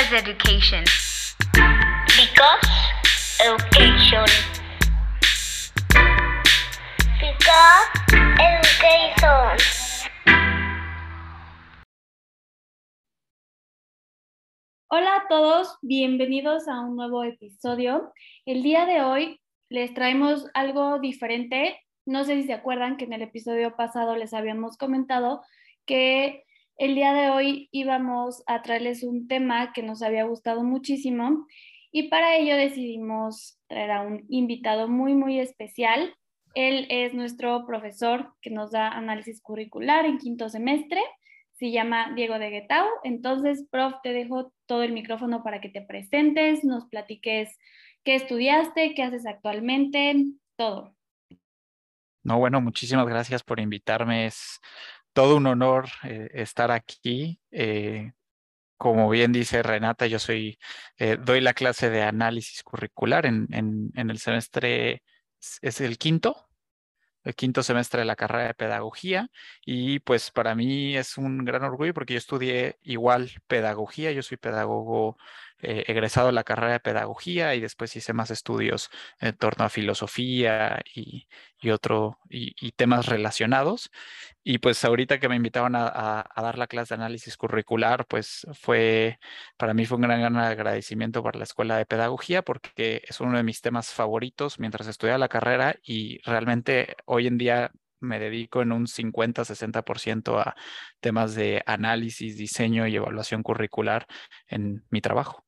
Because education. Because education. Because education. Hola a todos, bienvenidos a un nuevo episodio. El día de hoy les traemos algo diferente. No sé si se acuerdan que en el episodio pasado les habíamos comentado que el día de hoy íbamos a traerles un tema que nos había gustado muchísimo y para ello decidimos traer a un invitado muy, muy especial. Él es nuestro profesor que nos da análisis curricular en quinto semestre. Se llama Diego de Guetau. Entonces, prof, te dejo todo el micrófono para que te presentes, nos platiques qué estudiaste, qué haces actualmente, todo. No, bueno, muchísimas gracias por invitarme. Todo un honor eh, estar aquí. Eh, como bien dice Renata, yo soy, eh, doy la clase de análisis curricular en, en, en, el semestre, es el quinto, el quinto semestre de la carrera de pedagogía y pues para mí es un gran orgullo porque yo estudié igual pedagogía, yo soy pedagogo eh, egresado de la carrera de pedagogía y después hice más estudios en torno a filosofía y, y otro, y, temas relacionados. Y pues ahorita que me invitaban a, a, a, dar la clase de análisis curricular, pues fue, para mí fue un gran, gran agradecimiento para la Escuela de Pedagogía porque es uno de mis temas favoritos mientras estudiaba la carrera y realmente hoy en día me dedico en un 50-60% a temas de análisis, diseño y evaluación curricular en mi trabajo.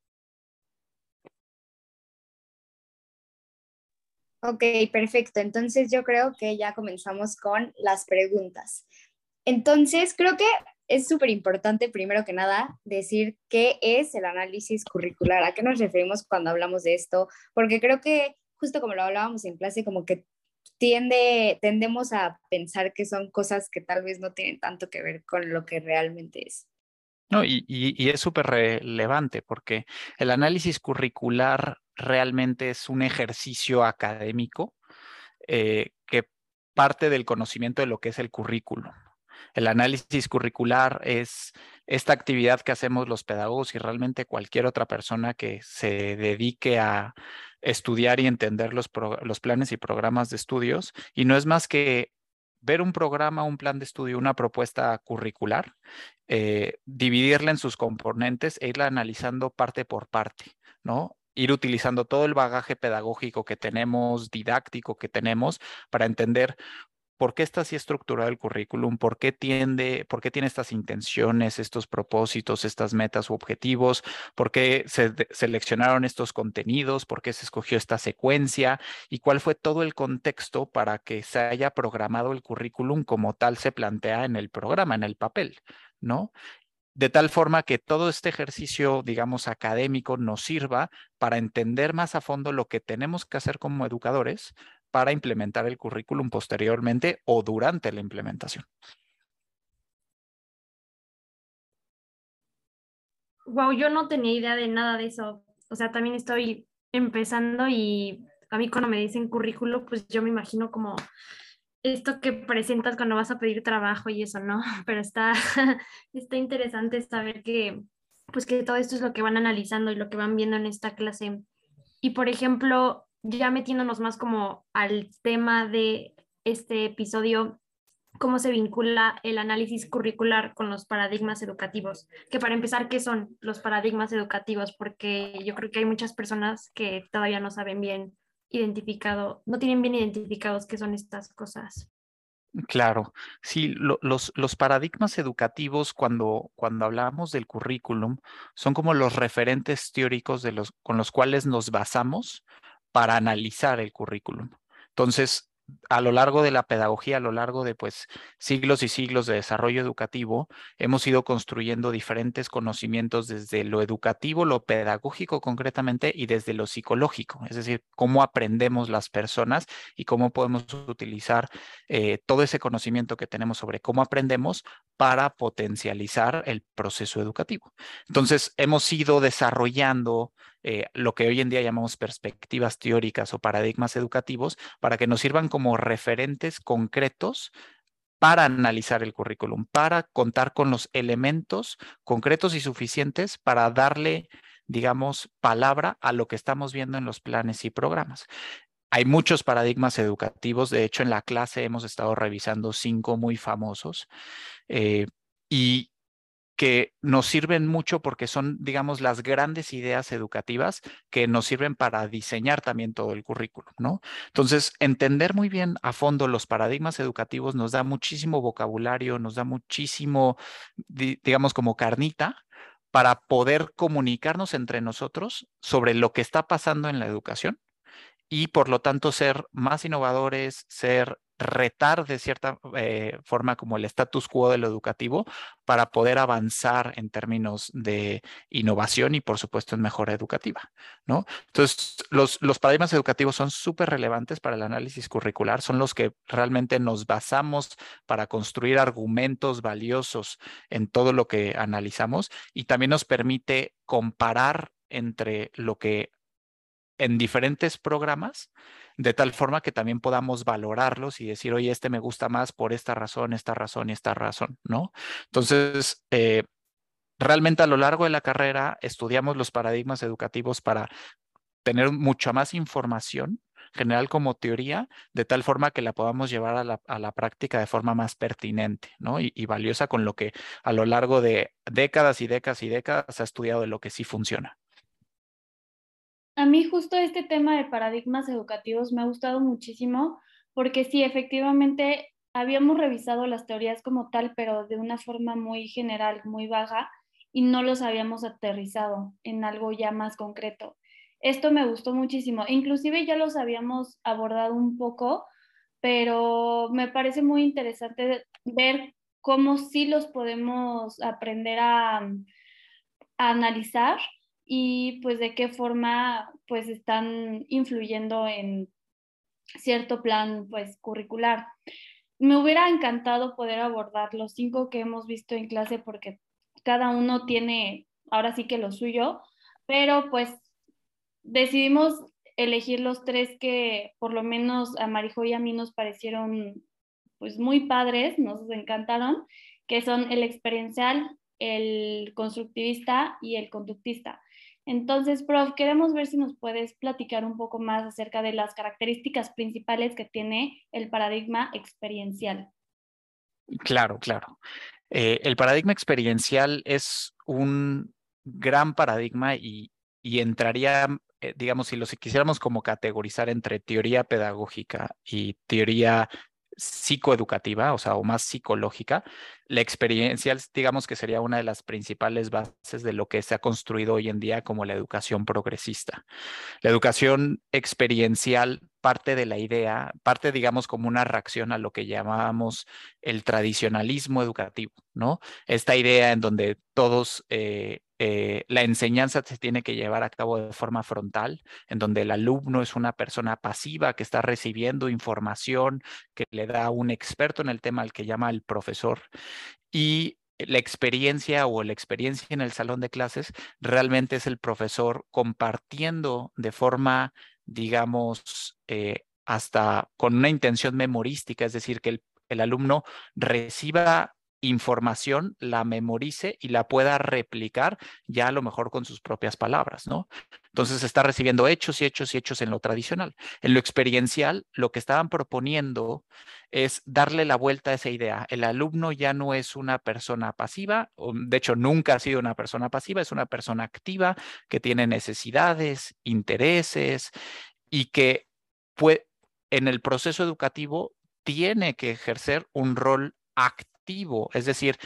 Ok, perfecto. Entonces yo creo que ya comenzamos con las preguntas. Entonces, creo que es súper importante, primero que nada, decir qué es el análisis curricular, a qué nos referimos cuando hablamos de esto, porque creo que justo como lo hablábamos en clase, como que tiende, tendemos a pensar que son cosas que tal vez no tienen tanto que ver con lo que realmente es. No, y, y, es súper relevante porque el análisis curricular realmente es un ejercicio académico eh, que parte del conocimiento de lo que es el currículum. El análisis curricular es esta actividad que hacemos los pedagogos y realmente cualquier otra persona que se dedique a estudiar y entender los, los planes y programas de estudios. Y no es más que ver un programa, un plan de estudio, una propuesta curricular, eh, dividirla en sus componentes e irla analizando parte por parte, ¿no? ir utilizando todo el bagaje pedagógico que tenemos, didáctico que tenemos, para entender por qué está así estructurado el currículum, por qué tiende, por qué tiene estas intenciones, estos propósitos, estas metas u objetivos, por qué se seleccionaron estos contenidos, por qué se escogió esta secuencia y cuál fue todo el contexto para que se haya programado el currículum como tal se plantea en el programa, en el papel, ¿no? de tal forma que todo este ejercicio, digamos, académico nos sirva para entender más a fondo lo que tenemos que hacer como educadores para implementar el currículum posteriormente o durante la implementación. Wow, yo no tenía idea de nada de eso. O sea, también estoy empezando y a mí cuando me dicen currículo, pues yo me imagino como esto que presentas cuando vas a pedir trabajo y eso, ¿no? Pero está, está interesante saber que, pues que todo esto es lo que van analizando y lo que van viendo en esta clase. Y por ejemplo, ya metiéndonos más como al tema de este episodio, cómo se vincula el análisis curricular con los paradigmas educativos. Que para empezar, ¿qué son los paradigmas educativos? Porque yo creo que hay muchas personas que todavía no saben bien identificado, no tienen bien identificados qué son estas cosas. Claro, sí, lo, los, los, paradigmas educativos cuando, cuando hablamos del currículum son como los referentes teóricos de los, con los cuales nos basamos para analizar el currículum. Entonces, a lo largo de la pedagogía, a lo largo de pues siglos y siglos de desarrollo educativo, hemos ido construyendo diferentes conocimientos desde lo educativo, lo pedagógico concretamente y desde lo psicológico, es decir, cómo aprendemos las personas y cómo podemos utilizar eh, todo ese conocimiento que tenemos sobre cómo aprendemos para potencializar el proceso educativo. Entonces, hemos ido desarrollando eh, lo que hoy en día llamamos perspectivas teóricas o paradigmas educativos para que nos sirvan como referentes concretos para analizar el currículum, para contar con los elementos concretos y suficientes para darle digamos, palabra a lo que estamos viendo en los planes y programas. Hay muchos paradigmas educativos, de hecho en la clase hemos estado revisando cinco muy famosos eh, y que nos sirven mucho porque son, digamos, las grandes ideas educativas que nos sirven para diseñar también todo el currículum, ¿no? Entonces, entender muy bien a fondo los paradigmas educativos nos da muchísimo vocabulario, nos da muchísimo, digamos, como carnita para poder comunicarnos entre nosotros sobre lo que está pasando en la educación y por lo tanto ser más innovadores, ser retar de cierta eh, forma como el status quo de lo educativo para poder avanzar en términos de innovación y por supuesto en mejora educativa, ¿no? Entonces, los, los paradigmas educativos son súper relevantes para el análisis curricular, son los que realmente nos basamos para construir argumentos valiosos en todo lo que analizamos y también nos permite comparar entre lo que en diferentes programas, de tal forma que también podamos valorarlos y decir, oye, este me gusta más por esta razón, esta razón y esta razón, ¿no? Entonces, eh, realmente a lo largo de la carrera estudiamos los paradigmas educativos para tener mucha más información general como teoría, de tal forma que la podamos llevar a la, práctica de forma más pertinente ¿no? y, y, valiosa con lo que a lo largo de décadas y décadas y décadas se ha estudiado de lo que sí funciona. A mí justo este tema de paradigmas educativos me ha gustado muchísimo porque sí, efectivamente, habíamos revisado las teorías como tal, pero de una forma muy general, muy vaga, y no los habíamos aterrizado en algo ya más concreto. Esto me gustó muchísimo. Inclusive ya los habíamos abordado un poco, pero me parece muy interesante ver cómo sí los podemos aprender a, a analizar y pues de qué forma pues están influyendo en cierto plan pues curricular. Me hubiera encantado poder abordar los cinco que hemos visto en clase porque cada uno tiene ahora sí que lo suyo, pero pues decidimos elegir los tres que por lo menos a Marijo y a mí nos parecieron pues muy padres, nos encantaron, que son el experiencial, el constructivista y el conductista. Entonces, prof, queremos ver si nos puedes platicar un poco más acerca de las características principales que tiene el paradigma experiencial. Claro, claro. Eh, el paradigma experiencial es un gran paradigma y, entraría, eh, digamos, si lo quisiéramos como categorizar entre teoría pedagógica y teoría psicoeducativa, o sea, o más psicológica, la experiencial, digamos que sería una de las principales bases de lo que se ha construido hoy en día como la educación progresista. La educación experiencial parte de la idea, parte, digamos, como una reacción a lo que llamábamos el tradicionalismo educativo, ¿no? Esta idea en donde todos eh, eh, la enseñanza se tiene que llevar a cabo de forma frontal, en donde el alumno es una persona pasiva que está recibiendo información que le da un experto en el tema al que llama el profesor. Y la experiencia o la experiencia en el salón de clases realmente es el profesor compartiendo de forma, digamos, eh, hasta con una intención memorística, es decir, que el, el alumno reciba información, la memorice y la pueda replicar ya a lo mejor con sus propias palabras, ¿no? Entonces está recibiendo hechos y hechos y hechos en lo tradicional. En lo experiencial, lo que estaban proponiendo es darle la vuelta a esa idea. El alumno ya no es una persona pasiva, o de hecho nunca ha sido una persona pasiva, es una persona activa que tiene necesidades, intereses y que en el proceso educativo tiene que ejercer un rol activo es decir,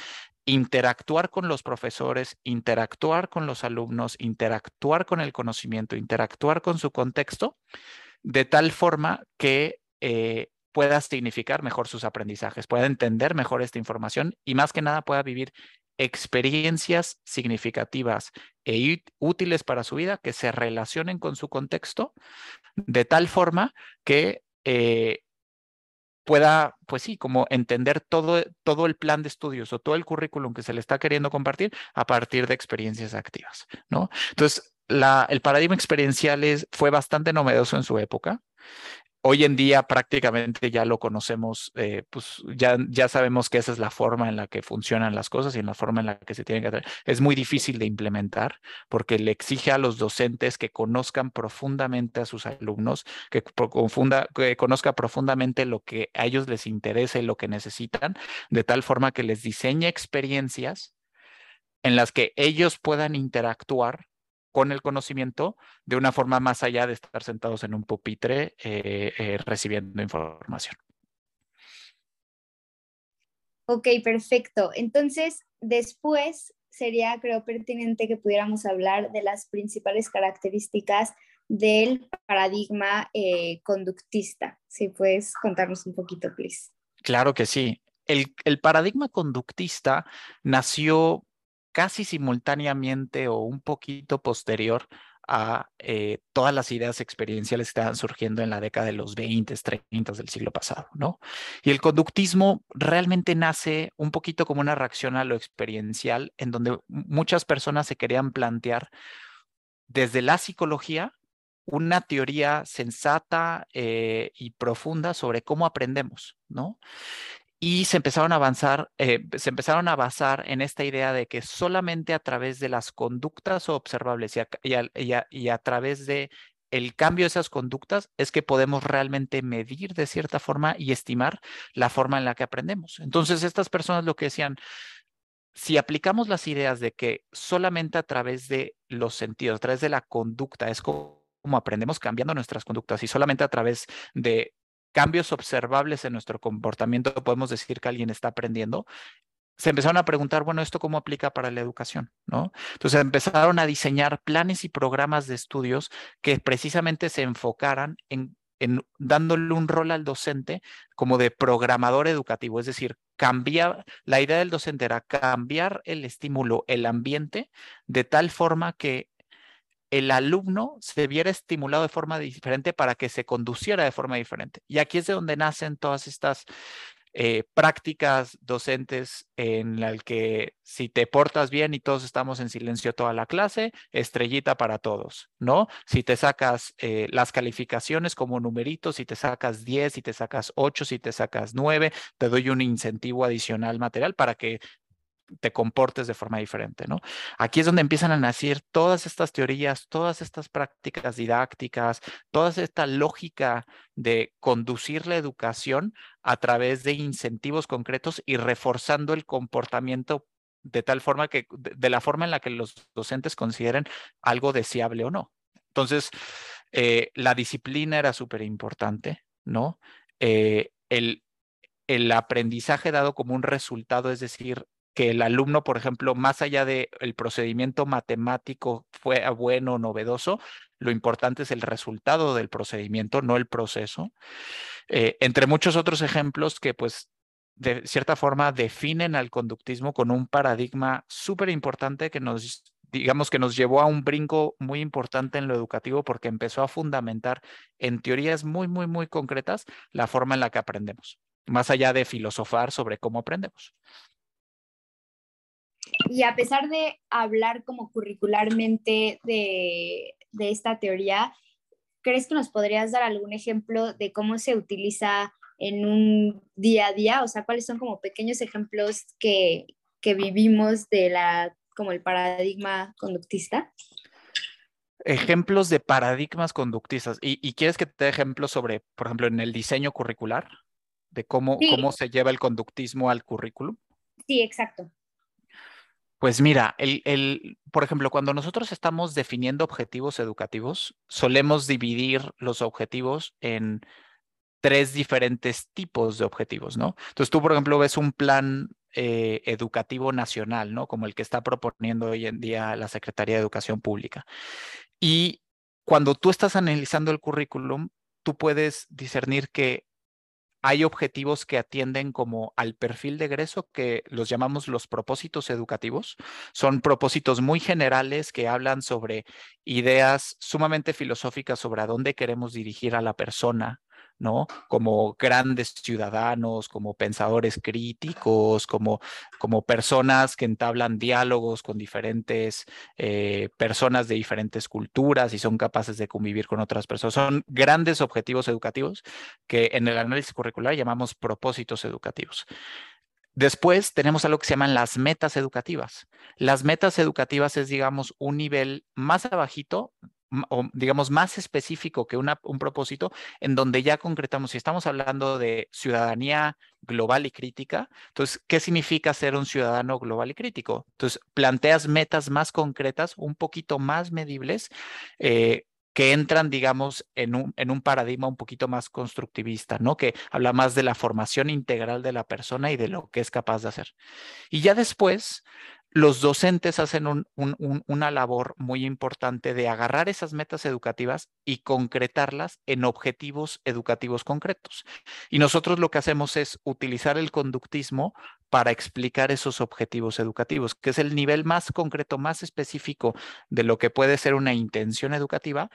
interactuar con los profesores, interactuar con los alumnos, interactuar con el conocimiento, interactuar con su contexto, de tal forma que eh, pueda significar mejor sus aprendizajes, pueda entender mejor esta información y más que nada pueda vivir experiencias significativas e útiles para su vida que se relacionen con su contexto de tal forma que eh, pueda, pues sí, como entender todo, todo el plan de estudios o todo el currículum que se le está queriendo compartir a partir de experiencias activas, ¿no? Entonces, la, el paradigma experiencial fue bastante novedoso en su época. Hoy en día prácticamente ya lo conocemos, eh, pues ya, ya sabemos que esa es la forma en la que funcionan las cosas y en la forma en la que se tienen que hacer. Es muy difícil de implementar porque le exige a los docentes que conozcan profundamente a sus alumnos, que, que conozca profundamente lo que a ellos les interesa y lo que necesitan, de tal forma que les diseñe experiencias en las que ellos puedan interactuar con el conocimiento de una forma más allá de estar sentados en un pupitre eh, eh, recibiendo información. Ok, perfecto. Entonces, después sería, creo, pertinente que pudiéramos hablar de las principales características del paradigma eh, conductista. Si puedes contarnos un poquito, please. Claro que sí. El, el paradigma conductista nació casi simultáneamente o un poquito posterior a eh, todas las ideas experienciales que estaban surgiendo en la década de los 20, 30 del siglo pasado, ¿no? Y el conductismo realmente nace un poquito como una reacción a lo experiencial, en donde muchas personas se querían plantear desde la psicología una teoría sensata eh, y profunda sobre cómo aprendemos, ¿no? Y se empezaron a avanzar, eh, se empezaron a basar en esta idea de que solamente a través de las conductas observables y a, y a, través de el cambio de esas conductas es que podemos realmente medir de cierta forma y estimar la forma en la que aprendemos. Entonces, estas personas lo que decían, si aplicamos las ideas de que solamente a través de los sentidos, a través de la conducta, es como aprendemos cambiando nuestras conductas y solamente a través de cambios observables en nuestro comportamiento podemos decir que alguien está aprendiendo, se empezaron a preguntar, bueno, ¿esto cómo aplica para la educación? ¿no? Entonces empezaron a diseñar planes y programas de estudios que precisamente se enfocaran en, en dándole un rol al docente como de programador educativo, es decir, cambiar, la idea del docente era cambiar el estímulo, el ambiente, de tal forma que el alumno se viera estimulado de forma diferente para que se conduciera de forma diferente. Y aquí es de donde nacen todas estas eh, prácticas docentes en las que si te portas bien y todos estamos en silencio toda la clase, estrellita para todos, ¿no? Si te sacas eh, las calificaciones como numeritos, si te sacas 10, si te sacas 8, si te sacas 9, te doy un incentivo adicional material para que te comportes de forma diferente, ¿no? Aquí es donde empiezan a nacer todas estas teorías, todas estas prácticas didácticas, toda esta lógica de conducir la educación a través de incentivos concretos y reforzando el comportamiento de tal forma que, de, la forma en la que los docentes consideren algo deseable o no. Entonces, eh, la disciplina era súper importante, ¿no? Eh, el, el aprendizaje dado como un resultado, es decir, que el alumno, por ejemplo, más allá del el procedimiento matemático fue bueno o novedoso, lo importante es el resultado del procedimiento, no el proceso. Eh, entre muchos otros ejemplos que, pues, de cierta forma definen al conductismo con un paradigma súper importante que nos, digamos, que nos llevó a un brinco muy importante en lo educativo porque empezó a fundamentar en teorías muy, muy, muy concretas la forma en la que aprendemos, más allá de filosofar sobre cómo aprendemos. Y a pesar de hablar como curricularmente de, esta teoría, ¿crees que nos podrías dar algún ejemplo de cómo se utiliza en un día a día? O sea, ¿cuáles son como pequeños ejemplos que, vivimos de la, como el paradigma conductista? Ejemplos de paradigmas conductistas. ¿Y, quieres que te dé ejemplos sobre, por ejemplo, en el diseño curricular? De cómo, cómo se lleva el conductismo al currículum. Sí, exacto. Pues mira, el, por ejemplo, cuando nosotros estamos definiendo objetivos educativos, solemos dividir los objetivos en tres diferentes tipos de objetivos, ¿no? Entonces tú, por ejemplo, ves un plan eh, educativo nacional, ¿no? Como el que está proponiendo hoy en día la Secretaría de Educación Pública. Y cuando tú estás analizando el currículum, tú puedes discernir que hay objetivos que atienden como al perfil de egreso que los llamamos los propósitos educativos. Son propósitos muy generales que hablan sobre ideas sumamente filosóficas sobre a dónde queremos dirigir a la persona ¿no? Como grandes ciudadanos, como pensadores críticos, como, como personas que entablan diálogos con diferentes eh, personas de diferentes culturas y son capaces de convivir con otras personas. Son grandes objetivos educativos que en el análisis curricular llamamos propósitos educativos. Después tenemos algo que se llaman las metas educativas. Las metas educativas es, digamos, un nivel más abajito o digamos más específico que un propósito en donde ya concretamos, si estamos hablando de ciudadanía global y crítica, entonces, ¿qué significa ser un ciudadano global y crítico? Entonces, planteas metas más concretas, un poquito más medibles, eh, que entran, digamos, en un, en un paradigma un poquito más constructivista, ¿no? Que habla más de la formación integral de la persona y de lo que es capaz de hacer. Y ya después, los docentes hacen una labor muy importante de agarrar esas metas educativas y concretarlas en objetivos educativos concretos. Y nosotros lo que hacemos es utilizar el conductismo para explicar esos objetivos educativos, que es el nivel más concreto, más específico de lo que puede ser una intención educativa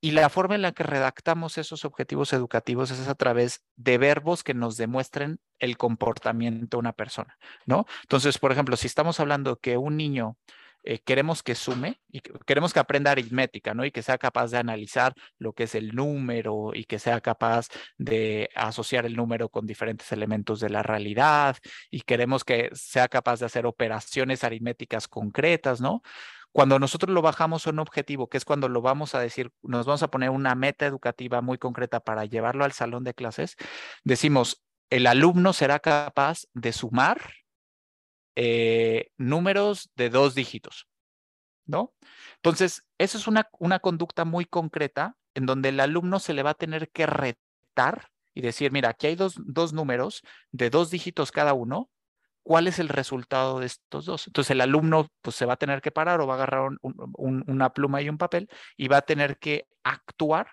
y la forma en la que redactamos esos objetivos educativos es a través de verbos que nos demuestren el comportamiento de una persona, ¿no? Entonces, por ejemplo, si estamos hablando que un niño eh, queremos que sume y queremos que aprenda aritmética, ¿no? Y que sea capaz de analizar lo que es el número y que sea capaz de asociar el número con diferentes elementos de la realidad y queremos que sea capaz de hacer operaciones aritméticas concretas, ¿no? Cuando nosotros lo bajamos a un objetivo, que es cuando lo vamos a decir, nos vamos a poner una meta educativa muy concreta para llevarlo al salón de clases, decimos, el alumno será capaz de sumar eh, números de dos dígitos, ¿no? Entonces, eso es una, una conducta muy concreta en donde el alumno se le va a tener que retar y decir, mira, aquí hay dos, dos números de dos dígitos cada uno, ¿cuál es el resultado de estos dos? Entonces el alumno pues, se va a tener que parar o va a agarrar una pluma y un papel y va a tener que actuar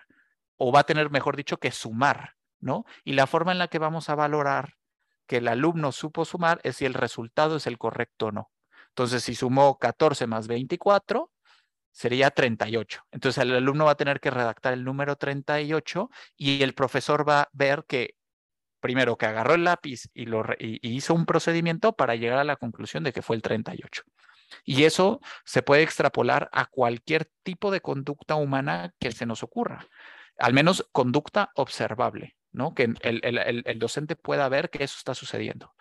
o va a tener, mejor dicho, que sumar, ¿no? Y la forma en la que vamos a valorar que el alumno supo sumar es si el resultado es el correcto o no. Entonces, si sumó 14 más 24, sería 38. Entonces, el alumno va a tener que redactar el número 38 y el profesor va a ver que primero que agarró el lápiz y, hizo un procedimiento para llegar a la conclusión de que fue el 38. Y eso se puede extrapolar a cualquier tipo de conducta humana que se nos ocurra, al menos conducta observable, ¿no? Que el, docente pueda ver que eso está sucediendo.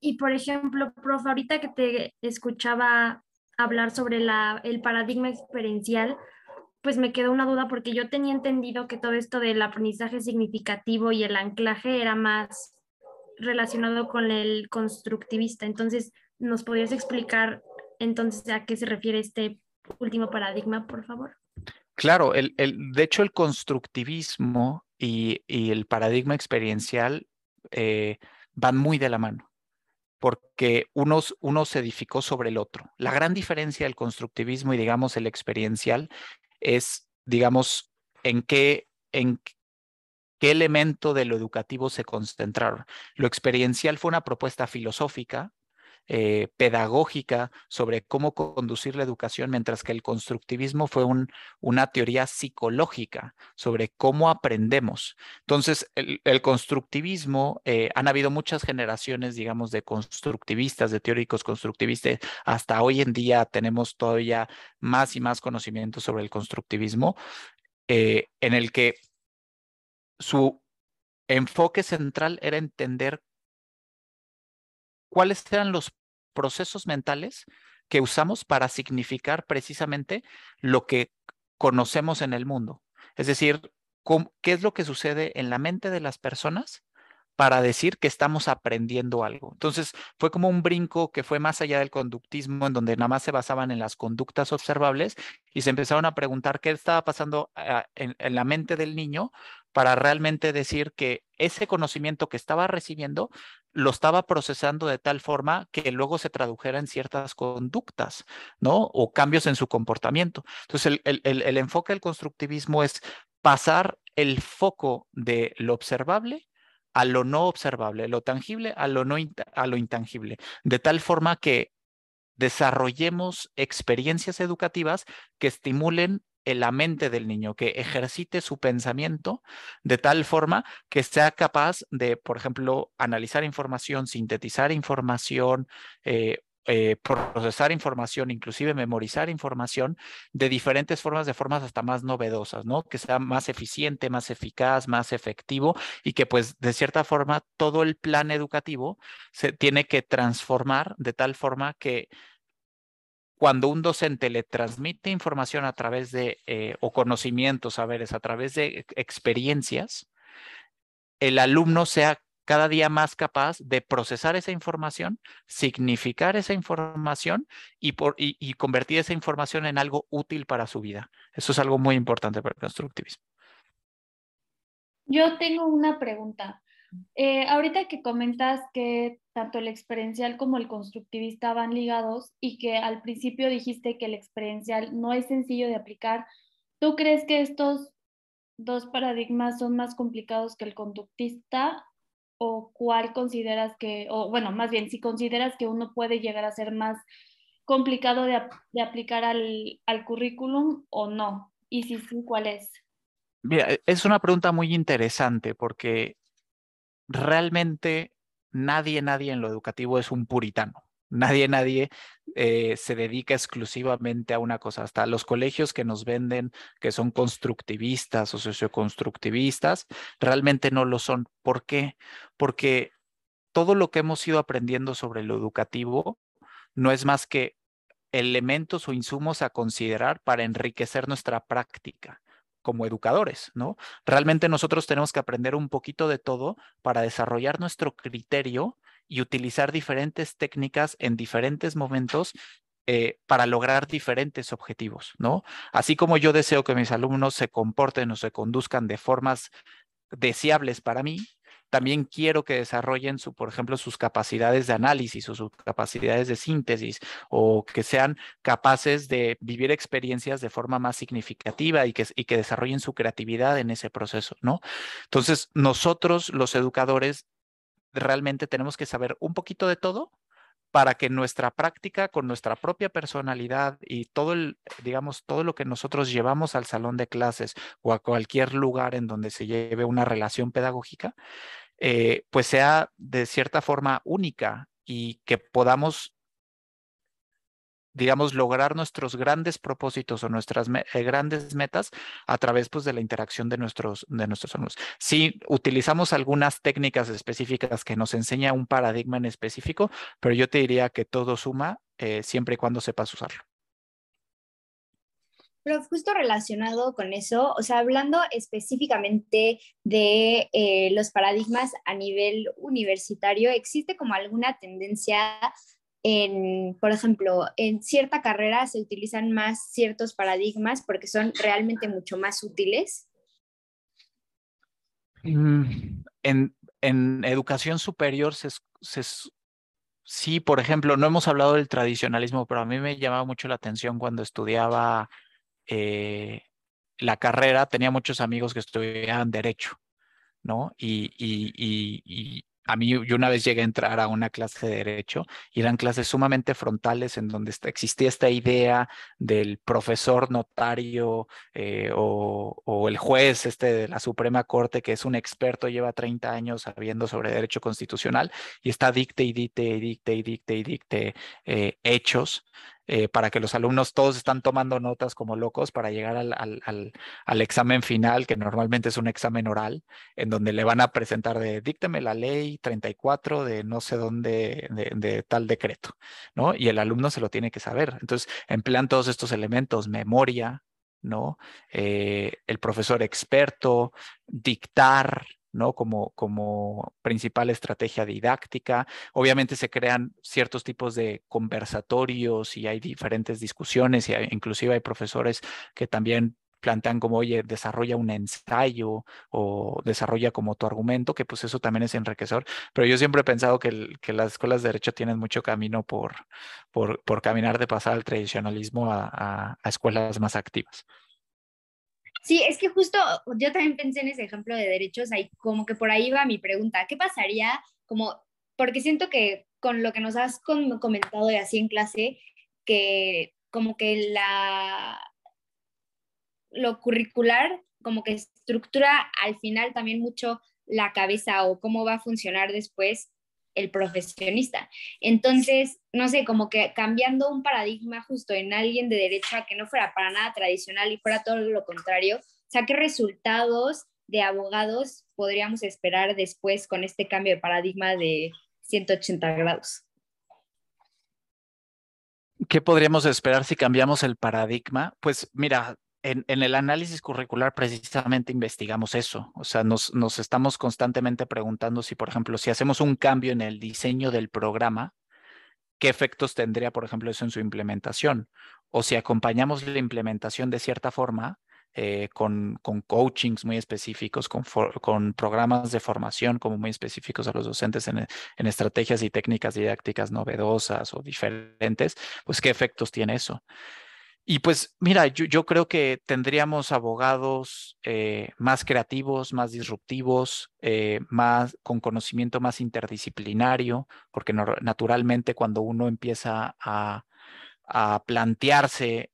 Y por ejemplo, prof, ahorita que te escuchaba hablar sobre el paradigma experiencial, pues me quedó una duda porque yo tenía entendido que todo esto del aprendizaje significativo y el anclaje era más relacionado con el constructivista. Entonces, ¿nos podrías explicar entonces a qué se refiere este último paradigma, por favor? Claro, el, el de hecho el constructivismo y, y el paradigma experiencial eh, van muy de la mano porque uno, uno se edificó sobre el otro. La gran diferencia del constructivismo y digamos el experiencial es, digamos, en qué, en qué elemento de lo educativo se concentraron. Lo experiencial fue una propuesta filosófica eh, pedagógica sobre cómo conducir la educación, mientras que el constructivismo fue una teoría psicológica sobre cómo aprendemos. Entonces, el, constructivismo, eh, han habido muchas generaciones, digamos, de constructivistas, de teóricos constructivistas. Hasta hoy en día tenemos todavía más y más conocimiento sobre el constructivismo, eh, en el que su enfoque central era entender cuáles eran los procesos mentales que usamos para significar precisamente lo que conocemos en el mundo. Es decir, qué es lo que sucede en la mente de las personas para decir que estamos aprendiendo algo. Entonces, fue como un brinco que fue más allá del conductismo, en donde nada más se basaban en las conductas observables y se empezaron a preguntar qué estaba pasando ah, en, la mente del niño para realmente decir que ese conocimiento que estaba recibiendo lo estaba procesando de tal forma que luego se tradujera en ciertas conductas, ¿no? O cambios en su comportamiento. Entonces, el, el enfoque del constructivismo es pasar el foco de lo observable a lo no observable, lo tangible a lo, no, a lo intangible, de tal forma que desarrollemos experiencias educativas que estimulen en la mente del niño, que ejercite su pensamiento de tal forma que sea capaz de, por ejemplo, analizar información, sintetizar información, eh, eh, procesar información, inclusive memorizar información de diferentes formas, de formas hasta más novedosas, ¿no? Que sea más eficiente, más eficaz, más efectivo y que pues de cierta forma todo el plan educativo se tiene que transformar de tal forma que cuando un docente le transmite información a través de, eh, o conocimientos, saberes, a través de experiencias, el alumno sea cada día más capaz de procesar esa información, significar esa información y, por, y, convertir esa información en algo útil para su vida. Eso es algo muy importante para el constructivismo. Yo tengo una pregunta. Eh, ahorita que comentas que tanto el experiencial como el constructivista van ligados y que al principio dijiste que el experiencial no es sencillo de aplicar, ¿tú crees que estos dos paradigmas son más complicados que el conductista o cuál consideras que, o bueno, más bien, si consideras que uno puede llegar a ser más complicado de, aplicar al, al, currículum o no? Y si sí, ¿cuál es? Mira, e, es una pregunta muy interesante porque realmente nadie, nadie en lo educativo es un puritano. Nadie, nadie eh, se dedica exclusivamente a una cosa. Hasta los colegios que nos venden que son constructivistas o socioconstructivistas, realmente no lo son. ¿Por qué? Porque todo lo que hemos ido aprendiendo sobre lo educativo no es más que elementos o insumos a considerar para enriquecer nuestra práctica como educadores, ¿no? Realmente nosotros tenemos que aprender un poquito de todo para desarrollar nuestro criterio y utilizar diferentes técnicas en diferentes momentos eh, para lograr diferentes objetivos, ¿no? Así como yo deseo que mis alumnos se comporten o se conduzcan de formas deseables para mí, también quiero que desarrollen, su, por ejemplo, sus capacidades de análisis o sus capacidades de síntesis o que sean capaces de vivir experiencias de forma más significativa y que, y que desarrollen su creatividad en ese proceso, ¿no? Entonces, nosotros, los educadores, realmente tenemos que saber un poquito de todo para que nuestra práctica con nuestra propia personalidad y todo el, digamos, todo lo que nosotros llevamos al salón de clases o a cualquier lugar en donde se lleve una relación pedagógica, eh, pues sea de cierta forma única y que podamos digamos, lograr nuestros grandes propósitos o nuestras eh, grandes metas a través pues, de la interacción de nuestros, de nuestros alumnos. Sí, utilizamos algunas técnicas específicas que nos enseña un paradigma en específico, pero yo te diría que todo suma eh, siempre y cuando sepas usarlo. Pero justo relacionado con eso, o sea, hablando específicamente de eh, los paradigmas a nivel universitario, ¿existe como alguna tendencia en, por ejemplo, en cierta carrera se utilizan más ciertos paradigmas porque son realmente mucho más útiles? Mm, en, en educación superior se, sí, por ejemplo, no hemos hablado del tradicionalismo, pero a mí me llamaba mucho la atención cuando estudiaba eh, la carrera, tenía muchos amigos que estudiaban derecho, ¿no? y, y a mí, yo una vez llegué a entrar a una clase de derecho y eran clases sumamente frontales en donde existía esta idea del profesor notario eh, o, el juez este de la Suprema Corte que es un experto, lleva 30 años sabiendo sobre derecho constitucional y está dicte y dicte y dicte y dicte y dicte eh, hechos eh, para que los alumnos todos están tomando notas como locos para llegar al, al, al, examen final, que normalmente es un examen oral, en donde le van a presentar de dícteme la ley 34 de no sé dónde, de, tal decreto, ¿no? Y el alumno se lo tiene que saber. Entonces, emplean todos estos elementos, memoria, ¿no? Eh, el profesor experto, dictar, Como, como principal estrategia didáctica. Obviamente se crean ciertos tipos de conversatorios y hay diferentes discusiones y inclusive hay profesores que también plantean como, oye, desarrolla un ensayo o desarrolla como tu argumento, que pues eso también es enriquecedor. Pero yo siempre he pensado que, que las escuelas de derecho tienen mucho camino por, por, por caminar de pasar al tradicionalismo a escuelas más activas. Sí, es que justo yo también pensé en ese ejemplo de derechos, ahí como que por ahí va mi pregunta, ¿qué pasaría como, porque siento que con lo que nos has comentado y así en clase, que como que la, lo curricular como que estructura al final también mucho la cabeza o cómo va a funcionar después el profesionista. Entonces, no sé, como que cambiando un paradigma justo en alguien de derecha que no fuera para nada tradicional y fuera todo lo contrario, o sea, ¿qué resultados de abogados podríamos esperar después con este cambio de paradigma de 180 grados? ¿Qué podríamos esperar si cambiamos el paradigma? Pues mira, en, el análisis curricular precisamente investigamos eso. O sea, nos, estamos constantemente preguntando si, por ejemplo, si hacemos un cambio en el diseño del programa, ¿qué efectos tendría, por ejemplo, eso en su implementación? O si acompañamos la implementación de cierta forma, eh, con, con, coachings muy específicos, con, con, programas de formación como muy específicos a los docentes en, en, estrategias y técnicas didácticas novedosas o diferentes, pues qué efectos tiene eso. Y pues mira, yo, yo creo que tendríamos abogados eh, más creativos, más disruptivos, eh, más con conocimiento más interdisciplinario, porque naturalmente cuando uno empieza a, a plantearse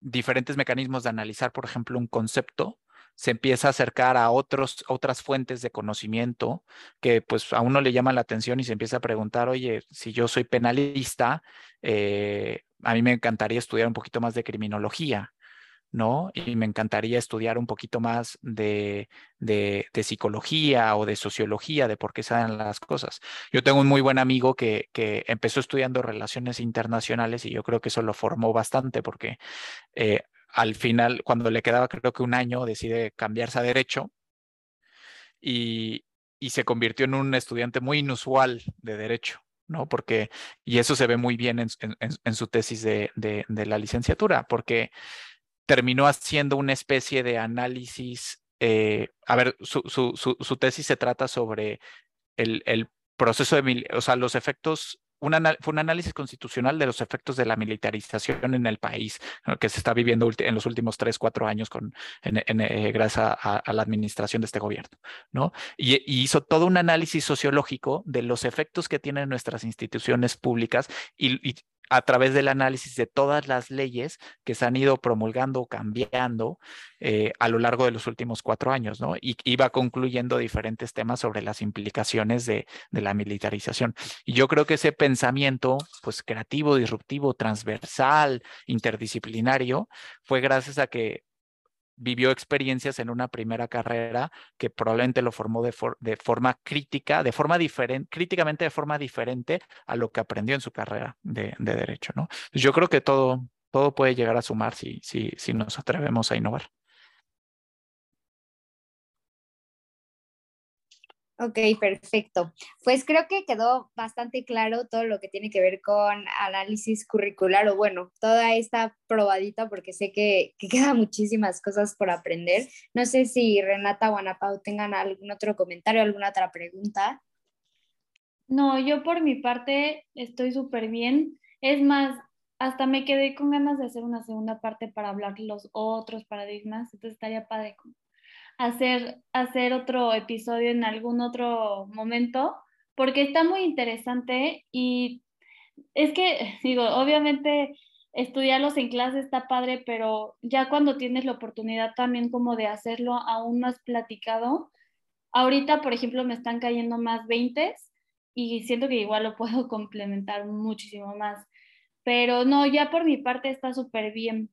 diferentes mecanismos de analizar, por ejemplo, un concepto, se empieza a acercar a otros, otras fuentes de conocimiento que pues a uno le llama la atención y se empieza a preguntar, oye, si yo soy penalista, eh, a mí me encantaría estudiar un poquito más de criminología. ¿no? Y me encantaría estudiar un poquito más de, de, psicología o de sociología, de por qué dan las cosas. Yo tengo un muy buen amigo que, que, empezó estudiando relaciones internacionales y yo creo que eso lo formó bastante porque eh, al final, cuando le quedaba creo que un año, decide cambiarse a derecho y, y se convirtió en un estudiante muy inusual de derecho. ¿No? Porque, y eso se ve muy bien en, en, su tesis de, de, la licenciatura, porque terminó haciendo una especie de análisis. Eh, a ver, su, su, su, tesis se trata sobre el, el proceso de, o sea, los efectos fue un análisis constitucional de los efectos de la militarización en el país que se está viviendo en los últimos tres, cuatro años con, eh, gracias a, la administración de este gobierno. ¿no? Y, hizo todo un análisis sociológico de los efectos que tienen nuestras instituciones públicas y, a través del análisis de todas las leyes que se han ido promulgando o cambiando eh, a lo largo de los últimos cuatro años, ¿no? Y iba concluyendo diferentes temas sobre las implicaciones de, de la militarización. Y yo creo que ese pensamiento, pues creativo, disruptivo, transversal, interdisciplinario, fue gracias a que vivió experiencias en una primera carrera que probablemente lo formó de, de forma crítica, de forma diferente, críticamente de forma diferente a lo que aprendió en su carrera de, de derecho, ¿no? yo creo que todo, todo puede llegar a sumar si, si, si nos atrevemos a innovar. Ok, perfecto. Pues creo que quedó bastante claro todo lo que tiene que ver con análisis curricular o bueno, toda esta probadita porque sé que, que quedan muchísimas cosas por aprender. No sé si Renata o Ana Pau tengan algún otro comentario, alguna otra pregunta. No, yo por mi parte estoy súper bien. Es más, hasta me quedé con ganas de hacer una segunda parte para hablar los otros paradigmas, entonces estaría padre hacer, hacer otro episodio en algún otro momento, porque está muy interesante y es que, digo, obviamente estudiarlos en clase está padre, pero ya cuando tienes la oportunidad también como de hacerlo aún más platicado, ahorita, por ejemplo, me están cayendo más 20 y siento que igual lo puedo complementar muchísimo más. Pero no, ya por mi parte está súper bien.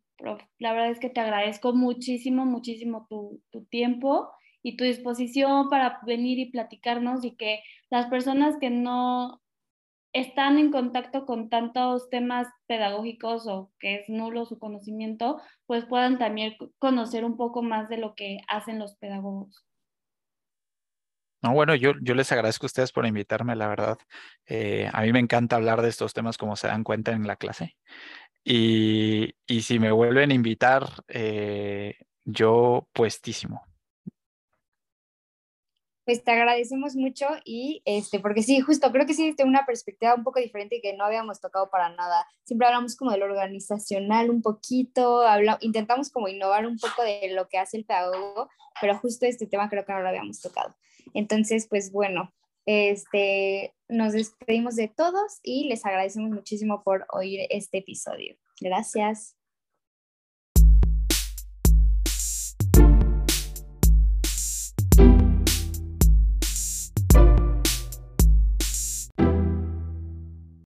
La verdad es que te agradezco muchísimo, muchísimo tu, tu tiempo y tu disposición para venir y platicarnos y que las personas que no están en contacto con tantos temas pedagógicos o que es nulo su conocimiento, pues puedan también conocer un poco más de lo que hacen los pedagogos. No, bueno, yo, yo les agradezco a ustedes por invitarme, la verdad. Eh, a mí me encanta hablar de estos temas como se dan cuenta en la clase. Y, y si me vuelven a invitar, eh, yo puestísimo. Pues te agradecemos mucho y este, porque sí, justo creo que sí tengo una perspectiva un poco diferente que no habíamos tocado para nada. Siempre hablamos como de lo organizacional un poquito, intentamos como innovar un poco de lo que hace el pedagogo, pero justo este tema creo que no lo habíamos tocado. Entonces, pues bueno, este, nos despedimos de todos y les agradecemos muchísimo por oír este episodio. Gracias.